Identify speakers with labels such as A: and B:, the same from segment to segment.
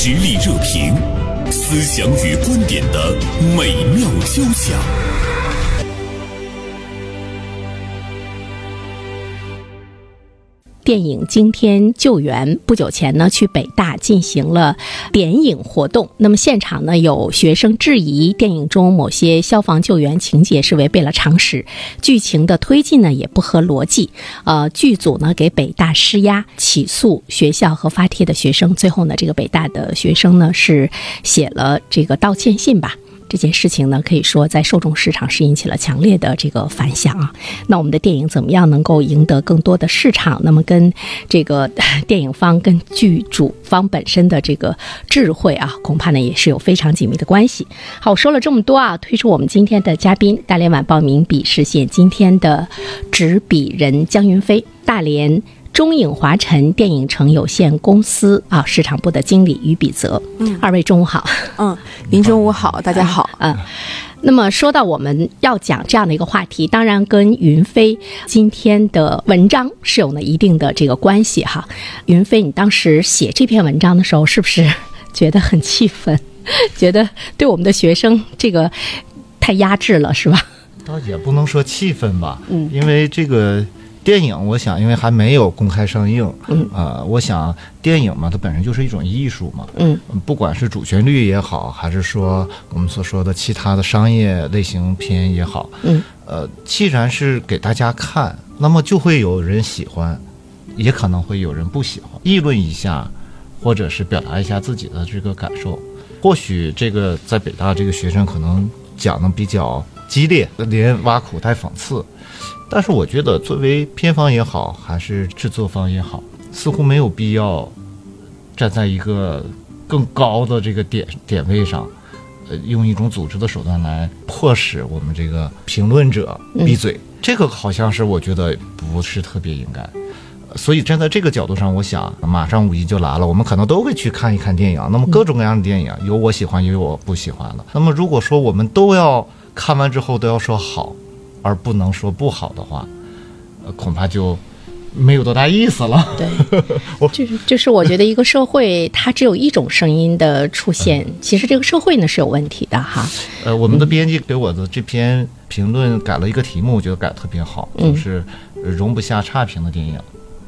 A: 实力热评，思想与观点的美妙交响。
B: 电影《惊天救援》不久前呢，去北大进行了点影活动。那么现场呢，有学生质疑电影中某些消防救援情节是违背了常识，剧情的推进呢也不合逻辑。呃，剧组呢给北大施压，起诉学校和发帖的学生。最后呢，这个北大的学生呢是写了这个道歉信吧。这件事情呢，可以说在受众市场是引起了强烈的这个反响啊。那我们的电影怎么样能够赢得更多的市场？那么跟这个电影方、跟剧组方本身的这个智慧啊，恐怕呢也是有非常紧密的关系。好，说了这么多啊，推出我们今天的嘉宾，大连晚报名笔视线今天的执笔人江云飞，大连。中影华晨电影城有限公司啊，市场部的经理于比泽，嗯，二位中午好，
C: 嗯，您中午好，大家好，
B: 嗯，那么说到我们要讲这样的一个话题，当然跟云飞今天的文章是有了一定的这个关系哈。云飞，你当时写这篇文章的时候，是不是觉得很气愤？觉得对我们的学生这个太压制了，是吧？
D: 倒也不能说气愤吧，嗯，因为这个。电影，我想，因为还没有公开上映，嗯，呃，我想电影嘛，它本身就是一种艺术嘛，嗯，不管是主旋律也好，还是说我们所说的其他的商业类型片也好，嗯，呃，既然是给大家看，那么就会有人喜欢，也可能会有人不喜欢，议论一下，或者是表达一下自己的这个感受。或许这个在北大这个学生可能讲的比较激烈，连挖苦带讽刺。但是我觉得，作为片方也好，还是制作方也好，似乎没有必要站在一个更高的这个点点位上，呃，用一种组织的手段来迫使我们这个评论者闭嘴。这个好像是我觉得不是特别应该。所以站在这个角度上，我想马上五一就来了，我们可能都会去看一看电影。那么各种各样的电影，有我喜欢，也有我不喜欢的。那么如果说我们都要看完之后都要说好。而不能说不好的话，呃，恐怕就没有多大意思了。
B: 对，就是就是我觉得一个社会它只有一种声音的出现，其实这个社会呢是有问题的哈。
D: 呃，我们的编辑给我的这篇评论改了一个题目，我觉得改的特别好，就是容不下差评的电影，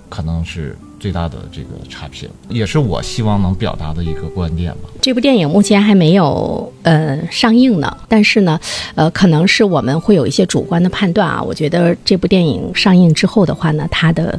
D: 可能是。最大的这个差评，也是我希望能表达的一个观点吧。
B: 这部电影目前还没有呃上映呢，但是呢，呃，可能是我们会有一些主观的判断啊。我觉得这部电影上映之后的话呢，它的。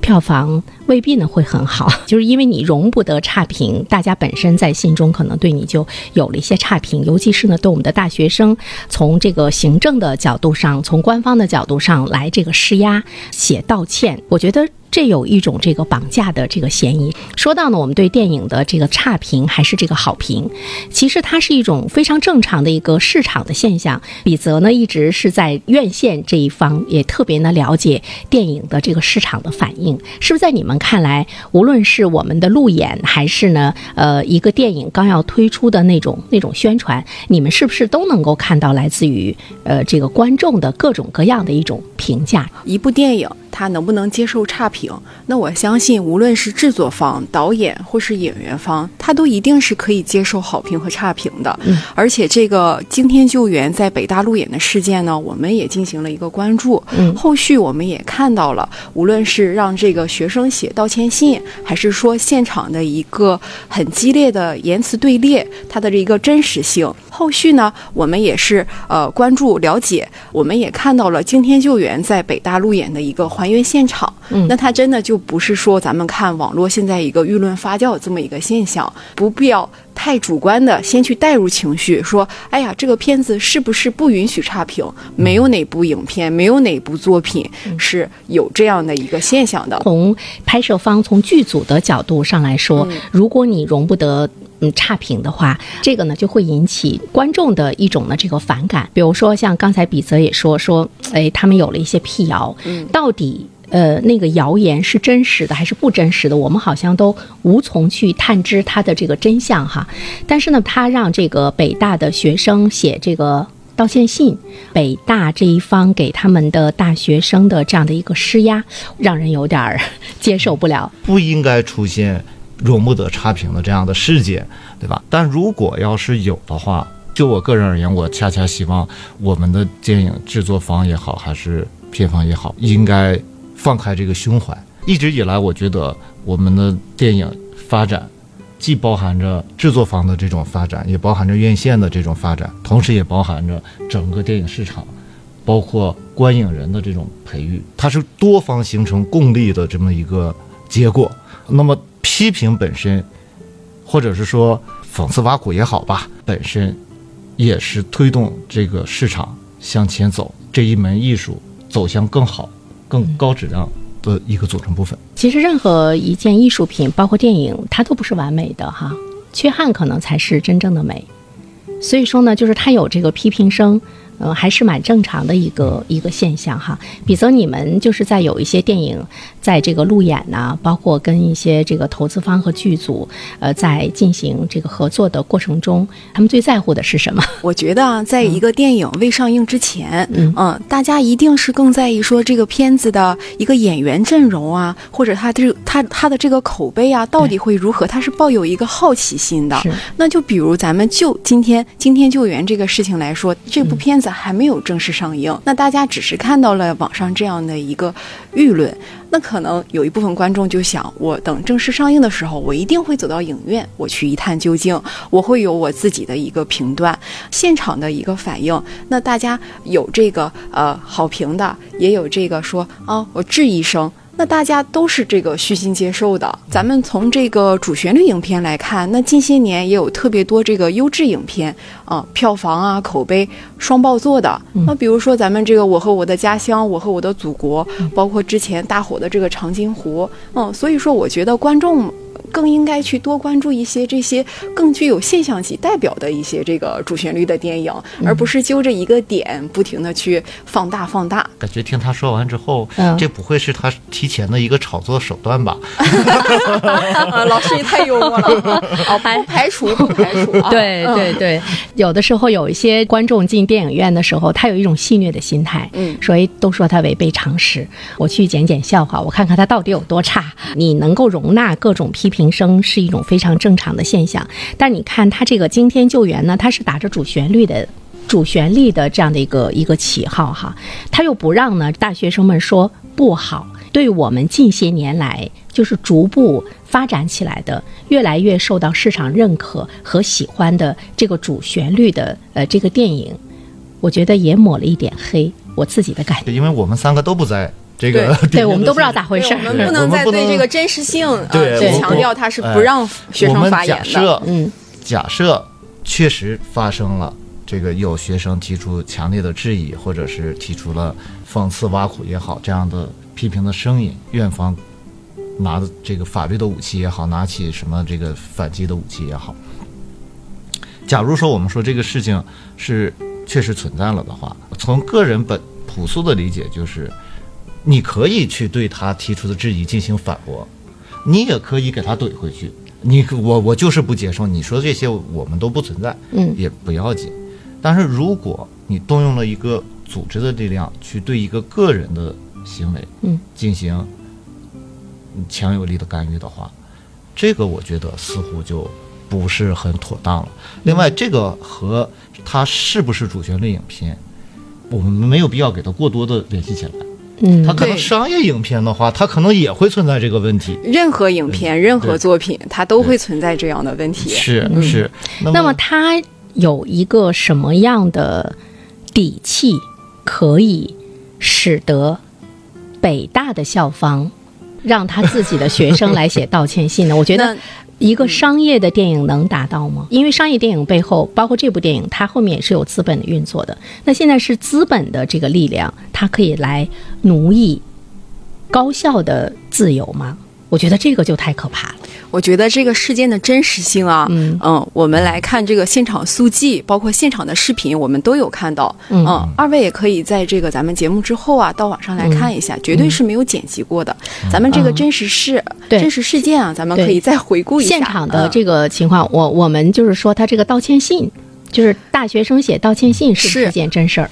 B: 票房未必呢会很好，就是因为你容不得差评，大家本身在心中可能对你就有了一些差评，尤其是呢对我们的大学生，从这个行政的角度上，从官方的角度上来这个施压、写道歉，我觉得这有一种这个绑架的这个嫌疑。说到呢，我们对电影的这个差评还是这个好评，其实它是一种非常正常的一个市场的现象。李泽呢一直是在院线这一方，也特别呢了解电影的这个市场的反应。是不是在你们看来，无论是我们的路演，还是呢，呃，一个电影刚要推出的那种那种宣传，你们是不是都能够看到来自于呃这个观众的各种各样的一种评价？
C: 一部电影。他能不能接受差评？那我相信，无论是制作方、导演或是演员方，他都一定是可以接受好评和差评的。嗯，而且这个惊天救援在北大路演的事件呢，我们也进行了一个关注。嗯，后续我们也看到了，无论是让这个学生写道歉信，还是说现场的一个很激烈的言辞对列，它的这一个真实性。后续呢，我们也是呃关注了解，我们也看到了惊天救援在北大路演的一个还原现场。嗯，那它真的就不是说咱们看网络现在一个舆论发酵这么一个现象，不必要太主观的先去带入情绪，说哎呀这个片子是不是不允许差评？没有哪部影片，没有哪部作品是有这样的一个现象的。
B: 从拍摄方、从剧组的角度上来说，如果你容不得。嗯，差评的话，这个呢就会引起观众的一种呢这个反感。比如说，像刚才比泽也说说，哎，他们有了一些辟谣，到底呃那个谣言是真实的还是不真实的，我们好像都无从去探知它的这个真相哈。但是呢，他让这个北大的学生写这个道歉信，北大这一方给他们的大学生的这样的一个施压，让人有点儿接受不了。
D: 不应该出现。容不得差评的这样的事件，对吧？但如果要是有的话，就我个人而言，我恰恰希望我们的电影制作方也好，还是片方也好，应该放开这个胸怀。一直以来，我觉得我们的电影发展，既包含着制作方的这种发展，也包含着院线的这种发展，同时也包含着整个电影市场，包括观影人的这种培育，它是多方形成共利的这么一个结果。那么批评本身，或者是说讽刺挖苦也好吧，本身也是推动这个市场向前走这一门艺术走向更好、更高质量的一个组成部分。
B: 其实任何一件艺术品，包括电影，它都不是完美的哈，缺憾可能才是真正的美。所以说呢，就是它有这个批评声。嗯，还是蛮正常的一个一个现象哈。比则你们就是在有一些电影，在这个路演呐，包括跟一些这个投资方和剧组，呃，在进行这个合作的过程中，他们最在乎的是什么？
C: 我觉得啊，在一个电影未上映之前，嗯，大家一定是更在意说这个片子的一个演员阵容啊，或者他这他他的这个口碑啊，到底会如何？他是抱有一个好奇心的。那就比如咱们就今天今天救援这个事情来说，这部片子。还没有正式上映，那大家只是看到了网上这样的一个舆论，那可能有一部分观众就想，我等正式上映的时候，我一定会走到影院，我去一探究竟，我会有我自己的一个评断，现场的一个反应。那大家有这个呃好评的，也有这个说啊，我质疑声。那大家都是这个虚心接受的。咱们从这个主旋律影片来看，那近些年也有特别多这个优质影片啊，票房啊、口碑双爆座的。那比如说咱们这个《我和我的家乡》，《我和我的祖国》，包括之前大火的这个《长津湖》。嗯，所以说我觉得观众。更应该去多关注一些这些更具有现象级代表的一些这个主旋律的电影，而不是揪着一个点不停的去放大放大。
D: 感觉听他说完之后，这不会是他提前的一个炒作手段吧？
C: 老师你太幽默了，哦，不排除不排除。
B: 对对对，有的时候有一些观众进电影院的时候，他有一种戏谑的心态，嗯，所以都说他违背常识。我去捡捡笑话，我看看他到底有多差。你能够容纳各种批评。平生是一种非常正常的现象，但你看他这个惊天救援呢，他是打着主旋律的主旋律的这样的一个一个旗号哈，他又不让呢大学生们说不好，对我们近些年来就是逐步发展起来的，越来越受到市场认可和喜欢的这个主旋律的呃这个电影，我觉得也抹了一点黑，我自己的感觉，
D: 因为我们三个都不在。这个
B: 对 我们都不知道咋回事，
C: 我们不能再对这个真实性去强调，他是不让学生发言
D: 的。嗯，假设确实发生了这个有学生提出强烈的质疑，或者是提出了讽刺挖苦也好这样的批评的声音，院方拿的这个法律的武器也好，拿起什么这个反击的武器也好。假如说我们说这个事情是确实存在了的话，从个人本朴素的理解就是。你可以去对他提出的质疑进行反驳，你也可以给他怼回去。你我我就是不接受你说这些，我们都不存在，嗯，也不要紧。但是如果你动用了一个组织的力量去对一个个人的行为，嗯，进行强有力的干预的话，这个我觉得似乎就不是很妥当了。另外，这个和他是不是主旋律影片，我们没有必要给他过多的联系起来。
B: 嗯，
D: 它可能商业影片的话，它可能也会存在这个问题。
C: 任何影片、任何作品，它都会存在这样的问题。
D: 是是。
B: 那么，它有一个什么样的底气，可以使得北大的校方让他自己的学生来写道歉信呢？我觉得。一个商业的电影能达到吗？因为商业电影背后，包括这部电影，它后面也是有资本的运作的。那现在是资本的这个力量，它可以来奴役高效的自由吗？我觉得这个就太可怕了。
C: 我觉得这个事件的真实性啊，嗯，我们来看这个现场速记，包括现场的视频，我们都有看到。嗯，二位也可以在这个咱们节目之后啊，到网上来看一下，绝对是没有剪辑过的。咱们这个真实事、真实事件啊，咱们可以再回顾一
B: 下现场的这个情况。我我们就是说，他这个道歉信，就是大学生写道歉信，是件真事儿？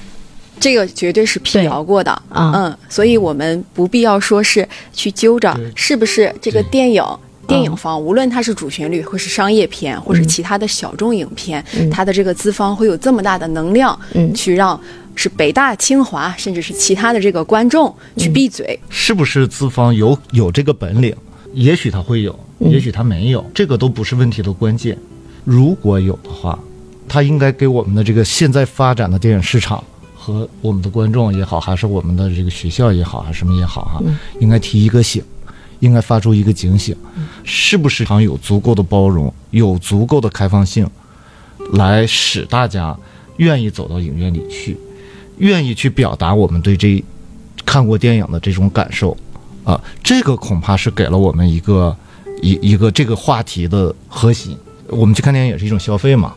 C: 这个绝对是辟谣过的。啊，嗯，所以我们不必要说是去揪着是不是这个电影电影方，无论它是主旋律，或是商业片，或是其他的小众影片，它的这个资方会有这么大的能量，
B: 嗯。
C: 去让是北大、清华，甚至是其他的这个观众去闭嘴。
D: 是不是资方有有这个本领？也许他会有，也许他没有，这个都不是问题的关键。如果有的话，他应该给我们的这个现在发展的电影市场和我们的观众也好，还是我们的这个学校也好，还是什么也好哈，应该提一个醒，应该发出一个警醒，是不是常有足够的包容，有足够的开放性，来使大家愿意走到影院里去，愿意去表达我们对这看过电影的这种感受。啊，这个恐怕是给了我们一个一一个这个话题的核心。我们去看电影也是一种消费嘛，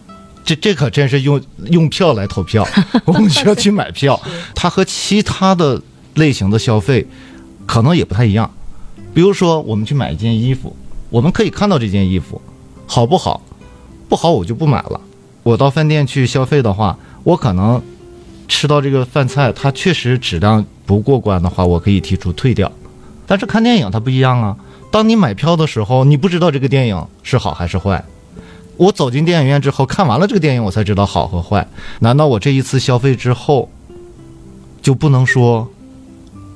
D: 这这可真是用用票来投票，我们需要去买票，它和其他的类型的消费可能也不太一样。比如说，我们去买一件衣服，我们可以看到这件衣服好不好，不好我就不买了。我到饭店去消费的话，我可能吃到这个饭菜，它确实质量不过关的话，我可以提出退掉。但是看电影它不一样啊，当你买票的时候，你不知道这个电影是好还是坏。我走进电影院之后，看完了这个电影，我才知道好和坏。难道我这一次消费之后，就不能说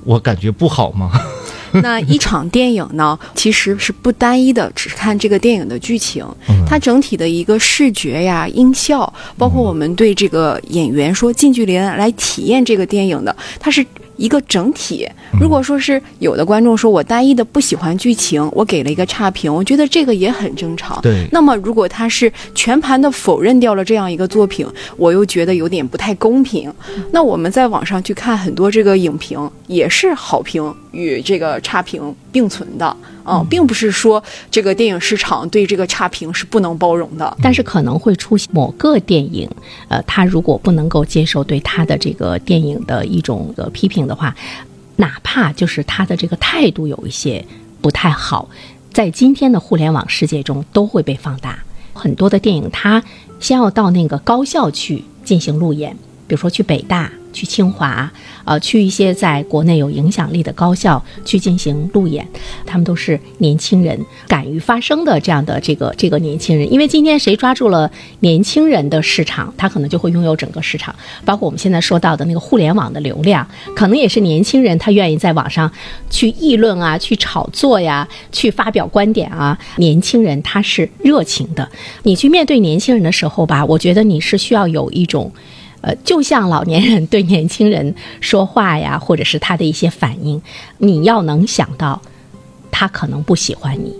D: 我感觉不好吗？
C: 那一场电影呢，其实是不单一的，只看这个电影的剧情，
D: 嗯
C: 它整体的一个视觉呀、音效，包括我们对这个演员说近距离来体验这个电影的，它是。一个整体，如果说是有的观众说我单一的不喜欢剧情，我给了一个差评，我觉得这个也很正常。
D: 对
C: 那么如果他是全盘的否认掉了这样一个作品，我又觉得有点不太公平。那我们在网上去看很多这个影评，也是好评与这个差评并存的啊、并不是说这个电影市场对这个差评是不能包容的。
B: 但是可能会出现某个电影，呃，他如果不能够接受对他的这个电影的一种呃批评的话，哪怕就是他的这个态度有一些不太好，在今天的互联网世界中都会被放大。很多的电影，他先要到那个高校去进行路演，比如说去北大、去清华，呃，去一些在国内有影响力的高校去进行路演，他们都是年轻人，敢于发声的这样的这个这个年轻人。因为今天谁抓住了年轻人的市场，他可能就会拥有整个市场，包括我们现在说到的那个互联网的流量，可能也是年轻人他愿意在网上去议论啊，去炒作呀，去发表观点啊。年轻人他是热情的，你去面对年轻人的时候吧，我觉得你是需要有一种。呃，就像老年人对年轻人说话呀，或者是他的一些反应，你要能想到，他可能不喜欢你，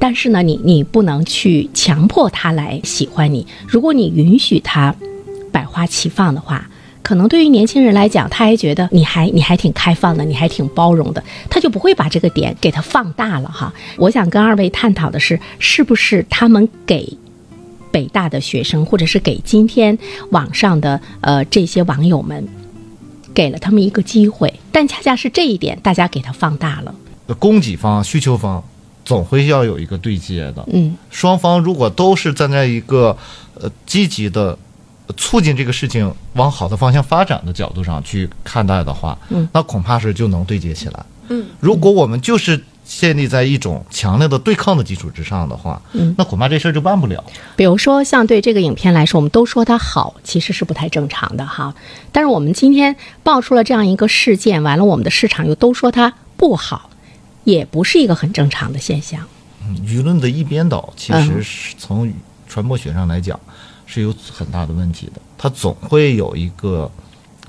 B: 但是呢，你你不能去强迫他来喜欢你。如果你允许他百花齐放的话，可能对于年轻人来讲，他还觉得你还你还挺开放的，你还挺包容的，他就不会把这个点给他放大了哈。我想跟二位探讨的是，是不是他们给北大的学生，或者是给今天网上的呃这些网友们，给了他们一个机会，但恰恰是这一点，大家给它放大了。
D: 供给方、需求方总会要有一个对接的。
B: 嗯，
D: 双方如果都是站在一个呃积极的促进这个事情往好的方向发展的角度上去看待的话，
B: 嗯，
D: 那恐怕是就能对接起来。
C: 嗯，
D: 如果我们就是建立在一种强烈的对抗的基础之上的话，
B: 嗯，
D: 那恐怕这事儿就办不了。
B: 比如说，像对这个影片来说，我们都说它好，其实是不太正常的哈。但是我们今天爆出了这样一个事件，完了我们的市场又都说它不好，也不是一个很正常的现象。
D: 嗯舆论的一边倒，其
B: 嗯
D: 实是从传播学上来讲是有很大的问题的。它总会有一个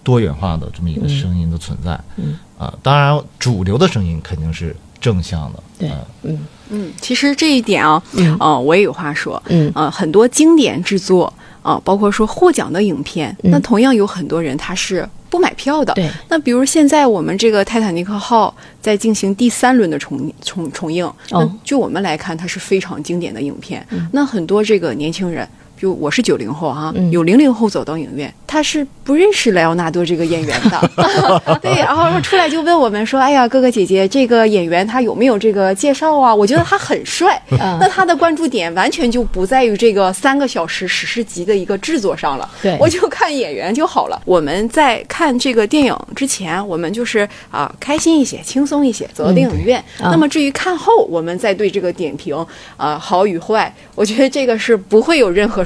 D: 多元化的这么一个声音的存在。
B: 嗯
D: 啊，当然主流的声音肯定是正向的。
B: 对
D: 呃
B: 嗯
C: 嗯，其实这一点啊，
B: 嗯
C: 呃，我也有话说。
B: 嗯
C: 呃，很多经典制作啊、包括说获奖的影片，
B: 嗯
C: 那同样有很多人他是不买票的。
B: 对，
C: 那比如现在我们这个《泰坦尼克号》在进行第三轮的重重重映，那
B: 哦
C: 就我们来看，它是非常经典的影片。
B: 嗯
C: 那很多这个年轻人，就我是九零后啊，
B: 嗯
C: 有零零后走到影院，他他是不认识莱奥纳多这个演员的，对，然后出来就问我们说：“哎呀，哥哥姐姐，这个演员他有没有这个介绍啊？我觉得他很帅。”那他的关注点完全就不在于这个三个小时史诗级的一个制作上了，
B: 对，
C: 我就看演员就好了。我们在看这个电影之前，我们就是啊开心一些、轻松一些，走到电影院。那么至于看后，我们再对这个点评啊好与坏，我觉得这个是不会有任何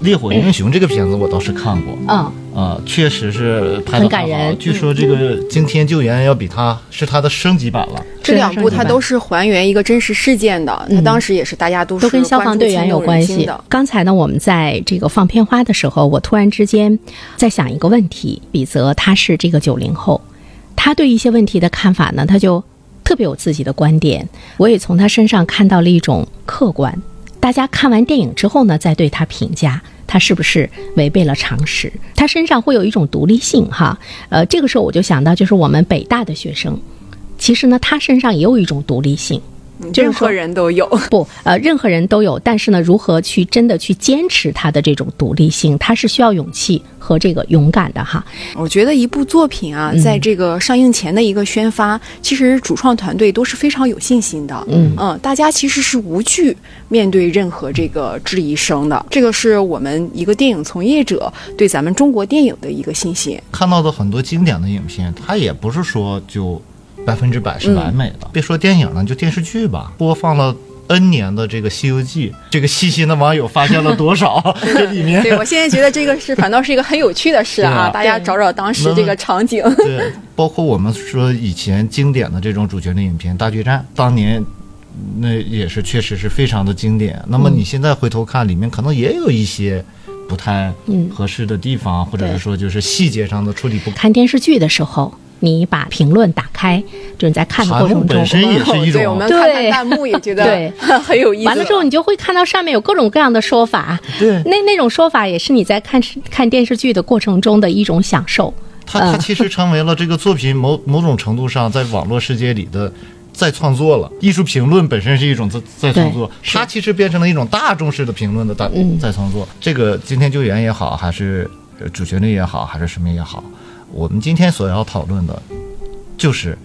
D: 烈火英雄》这个片子我倒是看过，
B: 嗯
D: 啊，确实是拍的
B: 很感人。
D: 据说这个《惊天救援》要比它是它的升级版了。
C: 这两部它都是还原一个真实事件的，它当时也是大家都
B: 都跟消防队员有关系
C: 的。
B: 刚才呢，我们在这个放片花的时候，我突然之间在想一个问题：比泽他是这个九零后，他对一些问题的看法呢，他就特别有自己的观点。我也从他身上看到了一种客观。大家看完电影之后呢，再对他评价，他是不是违背了常识？他身上会有一种独立性，哈，呃，这个时候我就想到，就是我们北大的学生，其实呢，他身上也有一种独立性。
C: 任何人都有
B: 不呃，任何人都有，但是呢，如何去真的去坚持他的这种独立性，他是需要勇气和这个勇敢的哈。
C: 我觉得一部作品啊，在这个上映前的一个宣发，其实主创团队都是非常有信心的。
B: 嗯
C: 嗯，大家其实是无惧面对任何这个质疑声的。这个是我们一个电影从业者对咱们中国电影的一个信心。
D: 看到的很多经典的影片，它也不是说就。百分之百是完美的，别说电影了，就电视剧吧，播放了 N 年的这个《西游记》，这个细心的网友发现了多少？这里面，
C: 对我现在觉得这个是反倒是一个很有趣的事啊！大家找找当时这个场景。
D: 对，包括我们说以前经典的这种主角的影片《大决战》，当年那也是确实是非常的经典。那么你现在回头看，里面可能也有一些不太合适的地方，或者是说就是细节上的处理不。
B: 看电视剧的时候。你把评论打开，就是在看的过程中，
D: 本身也是一种，
C: 对，我们看看弹幕也觉得
B: 对
C: 很有意思。
B: 完了之后，你就会看到上面有各种各样的说法，
D: 对，
B: 那那种说法也是你在看看电视剧的过程中的一种享受。
D: 它它其实成为了这个作品某某种程度上在网络世界里的再创作了。艺术评论本身是一种再再创作，它其实变成了一种大众式的评论的大再创作。这个今天救援也好，还是主旋律也好，还是什么也好。我们今天所要讨论的，就是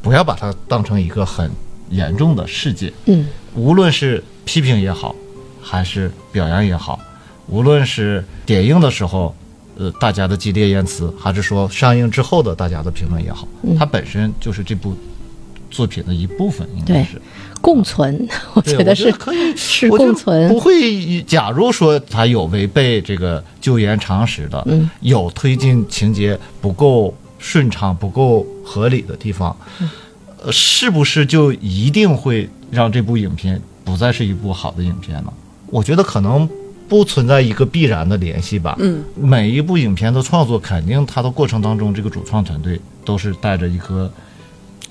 D: 不要把它当成一个很严重的事件。
B: 嗯，
D: 无论是批评也好，还是表扬也好，无论是点映的时候，呃，大家的激烈言辞，还是说上映之后的大家的评论也好，它本身就是这部作品的一部分，应该是。
B: 共存，我觉得是
D: 可以
B: 是共存，
D: 不会。假如说他有违背这个救援常识的，
B: 嗯，
D: 有推进情节不够顺畅、不够合理的地方，呃，是不是就一定会让这部影片不再是一部好的影片呢？我觉得可能不存在一个必然的联系吧。
C: 嗯，
D: 每一部影片的创作，肯定它的过程当中，这个主创团队都是带着一颗。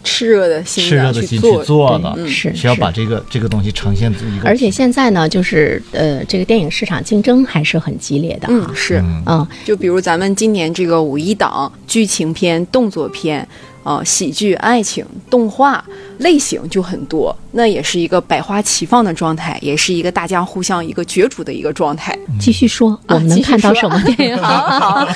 C: 炽热的心，
D: 炽热的心
C: 去
D: 做的，
B: 是
D: 需要把这个这个东西呈现一个。
B: 而且现在呢，就是呃，这个电影市场竞争还是很激烈的
C: 嗯。是，
B: 嗯，
C: 就比如咱们今年这个五一档剧情片、动作片。啊，喜剧、爱情、动画类型就很多，那也是一个百花齐放的状态，也是一个大家互相一个角逐的一个状态。
B: 继续说，我们能看到什么电影？
C: 好，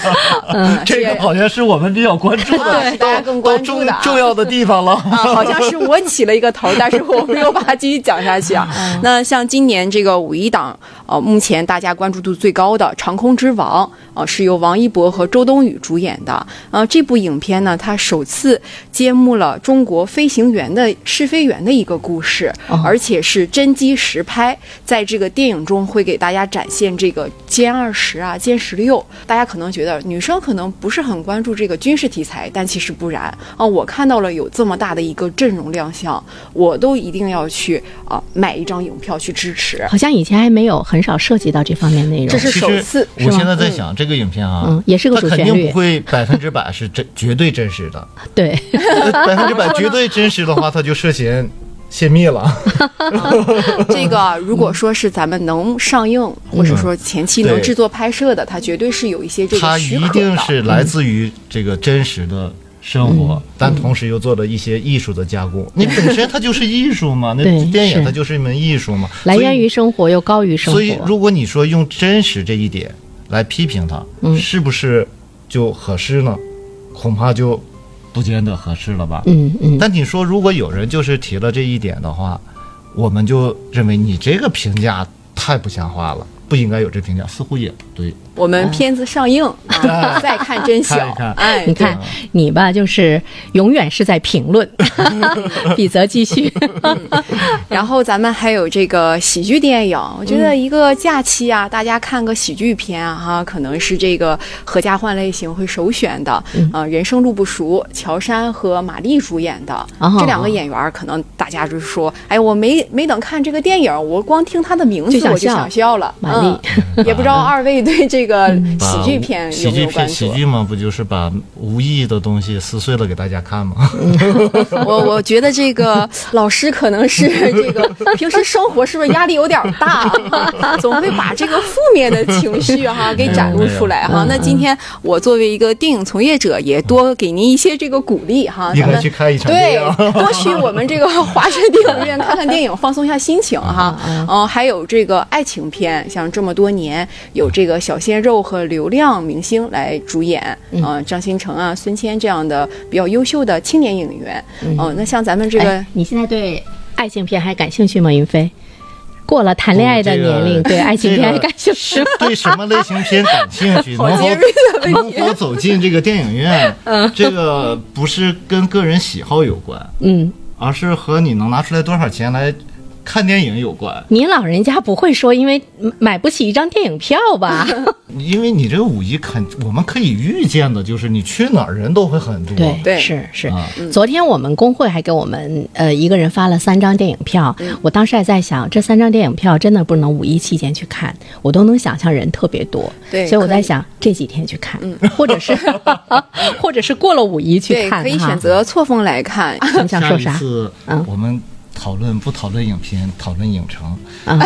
B: 嗯，
D: 这个好像是我们比较关注的，
C: 大家更关注的
D: 重要的地方了。
C: 啊，好像是我起了一个头，但是我没有把它继续讲下去啊。那像今年这个五一档，呃，目前大家关注度最高的《长空之王》啊，是由王一博和周冬雨主演的。呃，这部影片呢，它首次。揭幕了中国飞行员的试飞员的一个故事，而且是真机实拍。在这个电影中，会给大家展现这个歼二十啊、歼十六。大家可能觉得女生可能不是很关注这个军事题材，但其实不然啊。我看到了有这么大的一个阵容亮相，我都一定要去啊买一张影票去支持。
B: 好像以前还没有很少涉及到这方面内容，
C: 这是首次。
D: 我现在在想这个影片啊，
B: 嗯，也是个主旋律，
D: 肯定不会百分之百是真绝对真实的。
B: 对。
D: 百分之百绝对真实的话，他就涉嫌泄密了。
C: 这个如果说是咱们能上映，或者说前期能制作拍摄的，它绝对是有一些这个许可
D: 一定。是来自于这个真实的生活，但同时又做了一些艺术的加工。你本身它就是艺术嘛，那电影它就是一门艺术嘛，
B: 来源于生活又高于生活。
D: 所以，如果你说用真实这一点来批评它，
B: 嗯
D: 是不是就合适呢？恐怕就不见得合适了吧。
B: 嗯嗯，
D: 但你说，如果有人就是提了这一点的话，我们就认为你这个评价太不像话了，不应该有这评价，似乎也不对。
C: 我们片子上映啊，再看真
D: 看
C: 晓
D: 一看。
C: 哎，
B: 你看你吧，就是永远是在评论。比泽继续。
C: 然后咱们还有这个喜剧电影，我觉得一个假期啊，大家看个喜剧片啊，哈，可能是这个合家欢类型会首选的。呃，人生路不熟，乔杉和马丽主演的、
B: 哦
C: 这两个演员，可能大家就是说，哎，我没没等看这个电影，我光听他的名字
B: 就
C: 我就想笑了。
B: 马
C: 也不知道 二位对这个喜剧片有
D: 喜剧
C: 没有关
D: 片，喜
C: 注？
D: 剧嘛，不就是把无意义的东西撕碎了给大家看吗？
C: 我我觉得这个老师可能是这个平时生活是不是压力有点大，总会把这个负面的情绪哈给展露出来哈。那今天我作为一个电影从业者，也多给您一些这个鼓励哈，咱们
D: 去看一场电
C: 对。，多去我们这个华山电影院看看电影，放松一下心情哈。嗯，还有这个爱情片，像这么多年有这个小鲜肉和流量明星来主演，嗯，张新成啊、孙谦这样的比较优秀的青年演员。嗯，那像咱们这个
B: 哎，你现在对爱情片还感兴趣吗？云飞？过了谈恋爱的
D: 这个
B: 年龄，对爱情片还感兴趣吗？
D: 对什么类型片感兴趣，能否能否走进这个电影院，嗯这个不是跟个人喜好有关，
B: 嗯，
D: 而是和你能拿出来多少钱来看电影有关。
B: 您老人家不会说因为买不起一张电影票吧？
D: 因为你这个五一肯，我们可以预见的，就是你去哪儿人都会很多。
B: 对，
C: 对
B: 是是。
D: 啊
B: 昨天我们工会还给我们呃一个人发了三张电影票，我当时还在想，这三张电影票真的不能五一期间去看，我都能想象人特别多，
C: 对
B: 所以我在想这几天去看，或者是 或者是过了五一去，看，哈
C: 可以选。择错峰来看。
B: 你想说啥？
D: 一次
B: 嗯
D: 我们讨论不讨论影片，讨论影城。
C: 啊，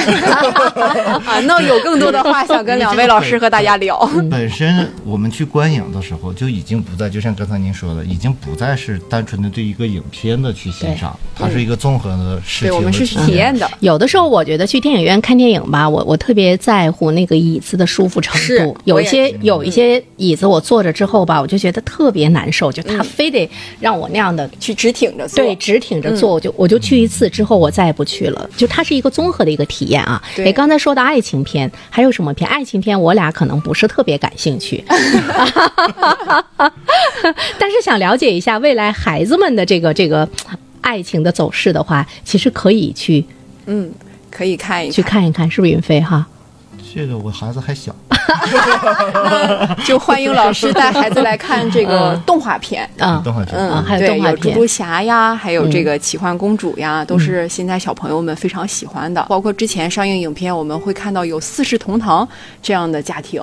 C: 那有更多的话想跟两位老师和大家聊。
D: 本身我们去观影的时候就已经不再，就像刚才您说的，已经不再是单纯的对一个影片的去欣赏，它是一个综合的事
C: 对，我们是去体验。的。
B: 有的时候我觉得去电影院看电影吧，我我特别在乎那个椅子的舒服程
C: 是
B: 度。有一些有一些椅子我坐着之后吧，我就觉得特别难受，就他非得让我那样的
C: 去直挺着坐，
B: 对，直挺着坐，我就我就去一次之后，我再也不去了。就它是一个综合的一个体验啊。
C: 对
B: 哎，刚才说的爱情片，还有什么片？爱情片我俩可能不是特别感兴趣，但是想了解一下未来孩子们的这个这个爱情的走势的话，其实可以去
C: 嗯，可以看一
B: 去看一看，是不是云飞哈？
D: 这个我孩子还小，
C: 就欢迎老师带孩子来看这个动画片。
B: 啊
D: 等会儿
C: 嗯，
B: 啊还有，动画片。
C: 有猪猪侠呀，还有这个奇幻公主呀，都是现在小朋友们非常喜欢的。包括之前上映影片，我们会看到有四世同堂这样的家庭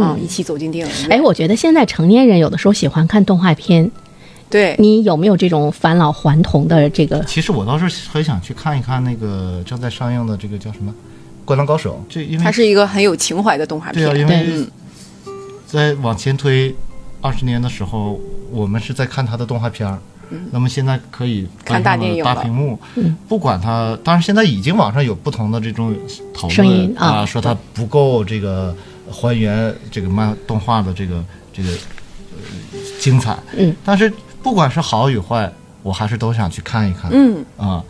C: 啊，一起走进电影院。
B: 哎，我觉得现在成年人有的时候喜欢看动画片，
C: 对，
B: 你有没有这种返老还童的这个？
D: 其实我倒是很想去看一看那个正在上映的这个叫什么《灌篮高手》，这因为
C: 它是一个很有情怀的动画片。
D: 对啊，因为在往前推二十年的时候，我们是在看他的动画片儿。那么现在可以
C: 嗯看大电影了。
D: 大屏幕，不管它，当然现在已经网上有不同的这种讨
B: 声音
D: 论
B: 啊。
D: 说它不够这个还原这个漫动画的这个这个呃精彩，
B: 嗯，
D: 但是不管是好与坏，我还是都想去看一看，
C: 嗯，
D: 啊，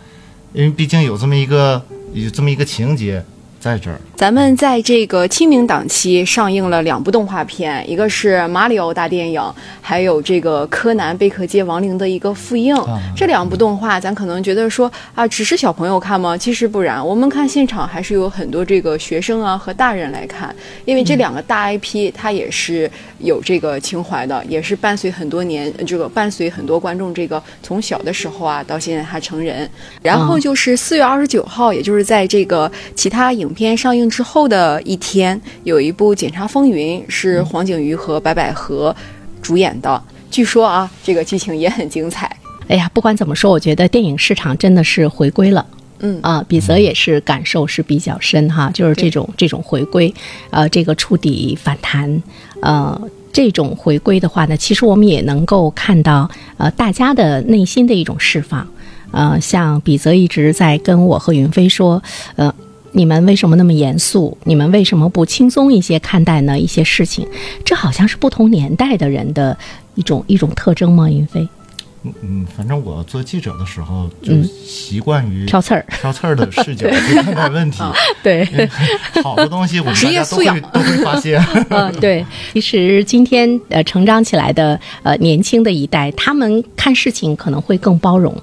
D: 因为毕竟有这么一个有这么一个情节在这儿，
C: 咱们在这个清明档期上映了两部动画片，一个是《马里奥大电影》，还有这个《柯南：贝壳街亡灵》的一个复映。
D: 啊
C: 这两部动画，咱可能觉得说啊，只是小朋友看吗？其实不然，我们看现场还是有很多这个学生啊和大人来看，因为这两个大 IP 它也是有这个情怀的，也是伴随很多年，这个伴随很多观众这个从小的时候啊到现在他成人。然后就是四月二十九号，也就是在这个其他影片上映之后的一天，有一部《检察风云》是黄景瑜和白百合主演的。据说啊，这个剧情也很精彩。
B: 哎呀，不管怎么说，我觉得电影市场真的是回归了。
C: 嗯
B: 啊，比泽也是感受是比较深哈，就是这种这种回归，呃，这个触底反弹，呃，这种回归的话呢，其实我们也能够看到，呃，大家的内心的一种释放。呃，像比泽一直在跟我和云飞说，呃，你们为什么那么严肃？你们为什么不轻松一些看待呢？一些事情，这好像是不同年代的人的一种一种特征吗？云飞
D: 嗯，反正我做记者的时候就习惯于
B: 挑刺儿，
D: 挑刺儿的视角 去看待问题。
B: 对，
D: 好的东西我们
C: 职
D: 大家都
C: 业素养
D: 会都会发现。
B: 嗯，对，其实今天呃成长起来的呃年轻的一代，他们看事情可能会更包容，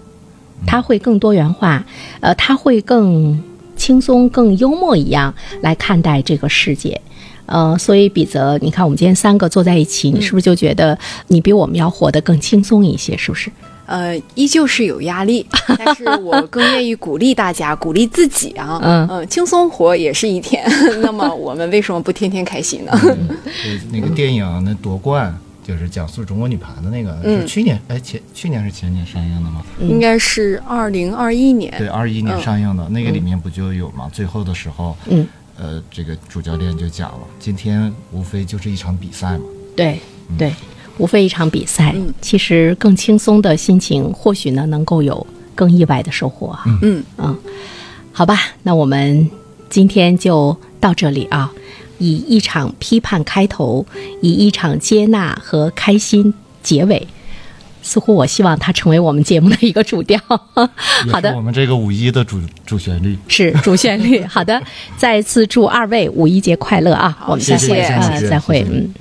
B: 他会更多元化，呃，他会更轻松、更幽默一样来看待这个世界。呃，所以比泽，你看我们今天三个坐在一起，你是不是就觉得你比我们要活得更轻松一些？是不是？
C: 呃，依旧是有压力，但是我更愿意鼓励大家，鼓励自己啊。
B: 嗯
C: 轻松活也是一天。那么我们为什么不天天开心呢？
D: 对那个电影那夺冠就是讲述中国女排的那个，
C: 嗯
D: 是去年哎前去年是前年上映的吗？
C: 应该是二零二一年。
D: 对，二一年上映的那个里面不就有吗？最后的时候，
B: 嗯，
D: 呃，这个主教练就讲了，今天无非就是一场比赛嘛。
B: 对对，无非一场比赛，
C: 嗯
B: 其实更轻松的心情，或许呢能够有更意外的收获啊。
C: 嗯
B: 嗯，好吧，那我们今天就到这里啊，以一场批判开头，以一场接纳和开心结尾。似乎我希望它成为我们节目的一个主调。好的
D: 我，们这个五一的主主旋律。
B: 是主旋律。好的，再次祝二位五一节快乐啊！我们再会，
C: 谢谢
B: 再会，嗯。